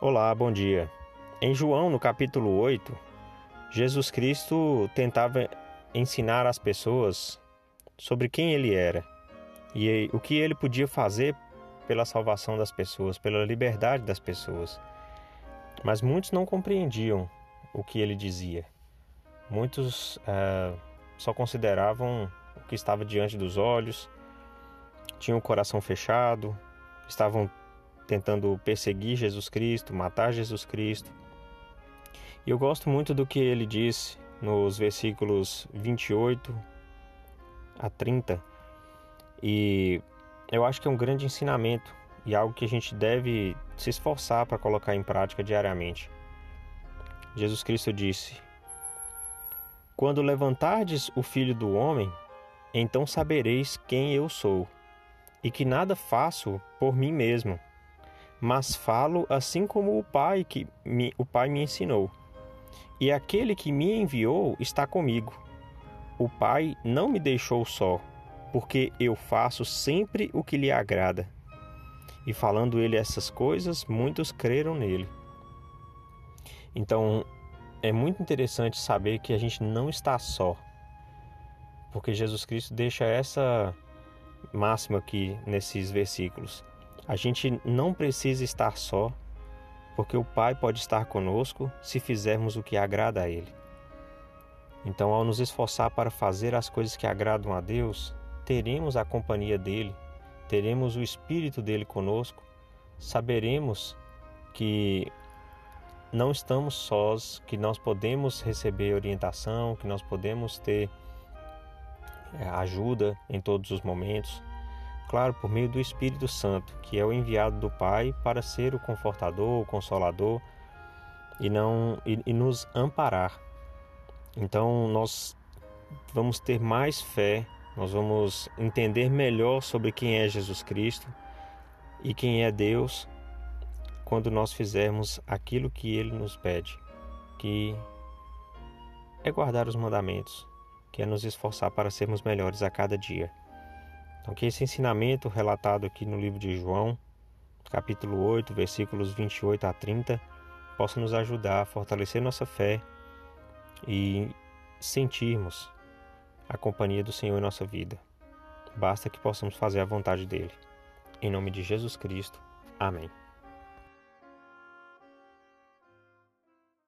Olá, bom dia. Em João, no capítulo 8, Jesus Cristo tentava ensinar as pessoas sobre quem ele era e o que ele podia fazer pela salvação das pessoas, pela liberdade das pessoas. Mas muitos não compreendiam o que ele dizia. Muitos uh, só consideravam o que estava diante dos olhos, tinham o coração fechado, estavam tentando perseguir Jesus Cristo, matar Jesus Cristo. E eu gosto muito do que ele disse nos versículos 28 a 30. E eu acho que é um grande ensinamento e algo que a gente deve se esforçar para colocar em prática diariamente. Jesus Cristo disse: Quando levantardes o filho do homem, então sabereis quem eu sou, e que nada faço por mim mesmo mas falo assim como o Pai que me, o Pai me ensinou. E aquele que me enviou está comigo. O Pai não me deixou só, porque eu faço sempre o que lhe agrada. E falando ele essas coisas, muitos creram nele. Então, é muito interessante saber que a gente não está só. Porque Jesus Cristo deixa essa máxima aqui nesses versículos. A gente não precisa estar só, porque o Pai pode estar conosco se fizermos o que agrada a Ele. Então, ao nos esforçar para fazer as coisas que agradam a Deus, teremos a companhia dele, teremos o Espírito dele conosco, saberemos que não estamos sós, que nós podemos receber orientação, que nós podemos ter eh, ajuda em todos os momentos, claro, por meio do Espírito Santo, que é o enviado do Pai para ser o confortador, o consolador e não e, e nos amparar. Então nós vamos ter mais fé, nós vamos entender melhor sobre quem é Jesus Cristo e quem é Deus quando nós fizermos aquilo que ele nos pede, que é guardar os mandamentos, que é nos esforçar para sermos melhores a cada dia. Então, que esse ensinamento relatado aqui no livro de João, capítulo 8, versículos 28 a 30, possa nos ajudar a fortalecer nossa fé e sentirmos a companhia do Senhor em nossa vida. Basta que possamos fazer a vontade dele. Em nome de Jesus Cristo. Amém.